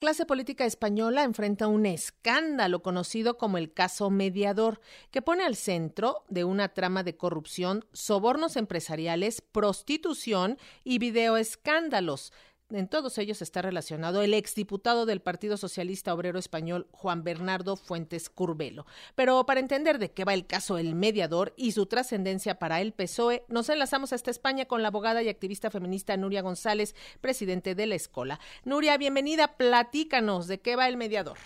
clase política española enfrenta un escándalo conocido como el caso mediador, que pone al centro de una trama de corrupción, sobornos empresariales, prostitución y videoescándalos. En todos ellos está relacionado el exdiputado del Partido Socialista Obrero Español, Juan Bernardo Fuentes Curbelo. Pero para entender de qué va el caso El Mediador y su trascendencia para el PSOE, nos enlazamos hasta España con la abogada y activista feminista Nuria González, presidente de la Escola. Nuria, bienvenida, platícanos de qué va El Mediador.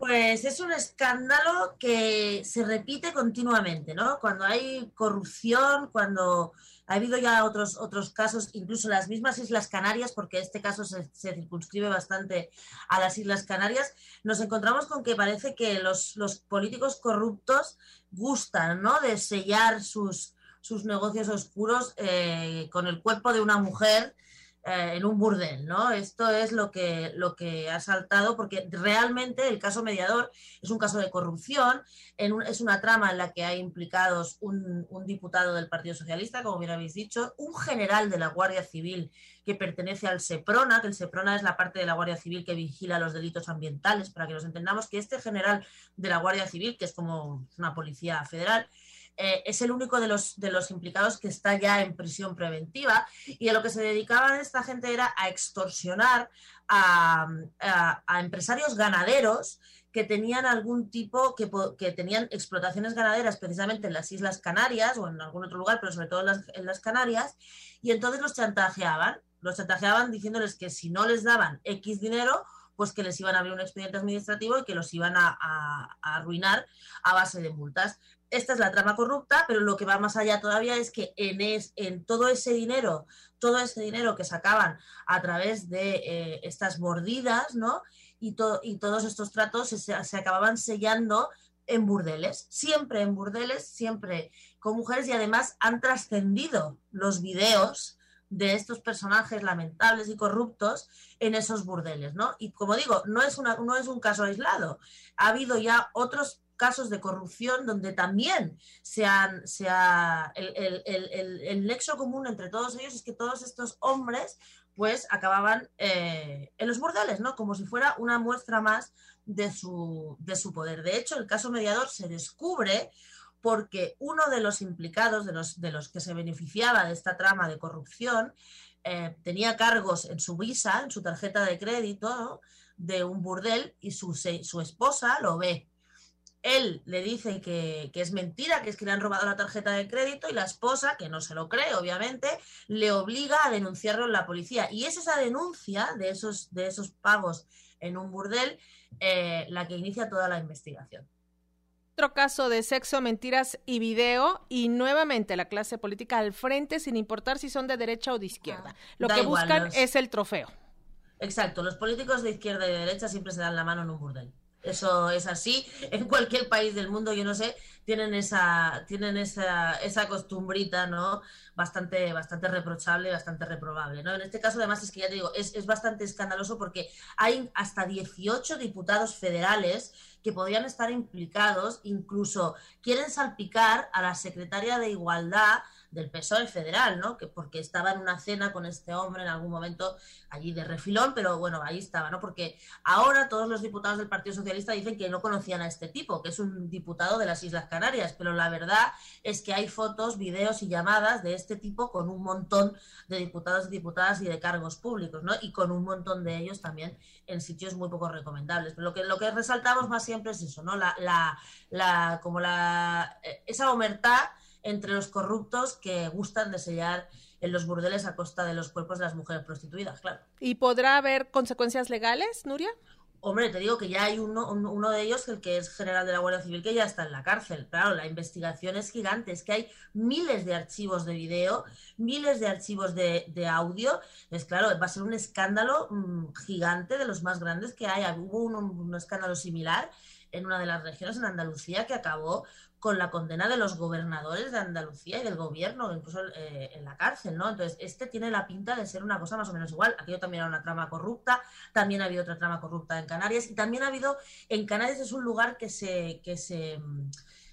Pues es un escándalo que se repite continuamente, ¿no? Cuando hay corrupción, cuando ha habido ya otros, otros casos, incluso las mismas Islas Canarias, porque este caso se, circunscribe bastante a las Islas Canarias, nos encontramos con que parece que los, los políticos corruptos gustan, ¿no? De sellar sus, sus negocios oscuros eh, con el cuerpo de una mujer eh, en un burdel, ¿no? Esto es lo que, lo que ha saltado, porque realmente el caso mediador es un caso de corrupción, es una trama en la que hay implicados un, diputado del Partido Socialista, como bien habéis dicho, un general de la Guardia Civil que pertenece al SEPRONA, que el SEPRONA es la parte de la Guardia Civil que vigila los delitos ambientales, para que nos entendamos que este general de la Guardia Civil, que es como una policía federal, eh, es el único de los, de los implicados que está ya en prisión preventiva. Y a lo que se dedicaba esta gente era a extorsionar a, empresarios ganaderos que tenían algún tipo, que, que, tenían explotaciones ganaderas precisamente en las Islas Canarias o en algún otro lugar, pero sobre todo en las, en las Canarias, y entonces los chantajeaban, los chantajeaban diciéndoles que si no les daban X dinero, pues que les iban a abrir un expediente administrativo y que los iban a, arruinar a base de multas. Esta es la trama corrupta, pero lo que va más allá todavía es que en, en todo ese dinero, todo ese dinero que sacaban a través de eh, estas mordidas, ¿no? Y, y todos estos tratos se, se acababan sellando en burdeles, siempre en burdeles, siempre con mujeres y además han trascendido los videos de estos personajes lamentables y corruptos en esos burdeles, ¿no? Y como digo, no es, una, no es un caso aislado. Ha habido ya otros casos de corrupción donde también se han, se el, el, nexo común entre todos ellos es que todos estos hombres pues acababan eh, en los burdeles, ¿no? Como si fuera una muestra más de su, de su poder. De hecho, el caso mediador se descubre porque uno de los implicados, de los, de los que se beneficiaba de esta trama de corrupción, eh, tenía cargos en su visa, en su tarjeta de crédito de un burdel y su, su esposa lo ve. Él le dice que, es mentira, que es que le han robado la tarjeta de crédito y la esposa, que no se lo cree, obviamente, le obliga a denunciarlo en la policía. Y es esa denuncia de esos, de esos pagos en un burdel eh, la que inicia toda la investigación otro caso de sexo, mentiras y video y nuevamente la clase política al frente sin importar si son de derecha o de izquierda. Ah, Lo que buscan es el trofeo. Exacto, los políticos de izquierda y de derecha siempre se dan la mano en un burdel. Eso es así en cualquier país del mundo, yo no sé, tienen esa, tienen esa, esa costumbrita, ¿no? Bastante, bastante reprochable, bastante reprobable, ¿no? En este caso, además, es que ya te digo, es, es bastante escandaloso porque hay hasta 18 diputados federales que podrían estar implicados, incluso quieren salpicar a la secretaria de Igualdad del PSOE federal, ¿no? Que porque estaba en una cena con este hombre en algún momento allí de refilón, pero bueno, ahí estaba, ¿no? Porque ahora todos los diputados del Partido Socialista dicen que no conocían a este tipo, que es un diputado de las Islas Canarias, pero la verdad es que hay fotos, videos y llamadas de este tipo con un montón de diputados y diputadas y de cargos públicos, ¿no? Y con un montón de ellos también en sitios muy poco recomendables. Pero lo que, lo que resaltamos más siempre es eso, ¿no? La, la, la, como la, eh, esa omertad entre los corruptos que gustan de sellar en los burdeles a costa de los cuerpos de las mujeres prostituidas, claro. ¿Y podrá haber consecuencias legales, Nuria? Hombre, te digo que ya hay uno, uno de ellos, el que es general de la Guardia Civil, que ya está en la cárcel. Claro, la investigación es gigante, es que hay miles de archivos de video, miles de archivos de, de audio. Es claro, va a ser un escándalo mm, gigante de los más grandes que hay. Hubo un escándalo similar en una de las regiones en Andalucía que acabó con la condena de los gobernadores de Andalucía y del gobierno, incluso eh, en la cárcel, ¿no? Entonces, este tiene la pinta de ser una cosa más o menos igual. Aquello también era una trama corrupta, también ha habido otra trama corrupta en Canarias y también ha habido, en Canarias es un lugar que se, que se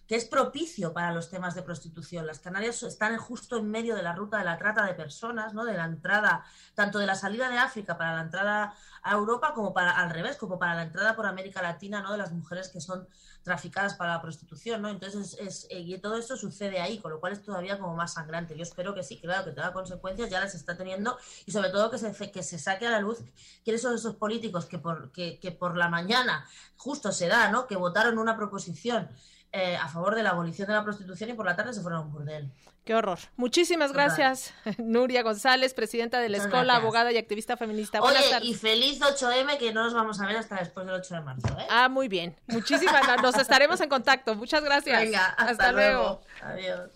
que es propicio para los temas de prostitución. Las Canarias están justo en medio de la ruta de la trata de personas, ¿no? de la entrada, tanto de la salida de África para la entrada a Europa como para al revés, como para la entrada por América Latina, ¿no? de las mujeres que son traficadas para la prostitución, ¿no? Entonces, es, y todo esto sucede ahí, con lo cual es todavía como más sangrante. Yo espero que sí, claro, que tenga consecuencias, ya las está teniendo, y sobre todo que se, que se saque a la luz quiénes son esos políticos que por, que, que por la mañana justo se da, ¿no? Que votaron una proposición eh, a favor de la abolición de la prostitución y por la tarde se fueron a un burdel. Qué horror. Muchísimas gracias, Nuria González, presidenta de la Escuela, abogada y activista feminista. Oye, y feliz 8M, que no nos vamos a ver hasta después del 8 de marzo. ¿eh? Ah, muy bien. Muchísimas gracias. Nos estaremos en contacto. Muchas gracias. Venga, hasta, luego. Adiós.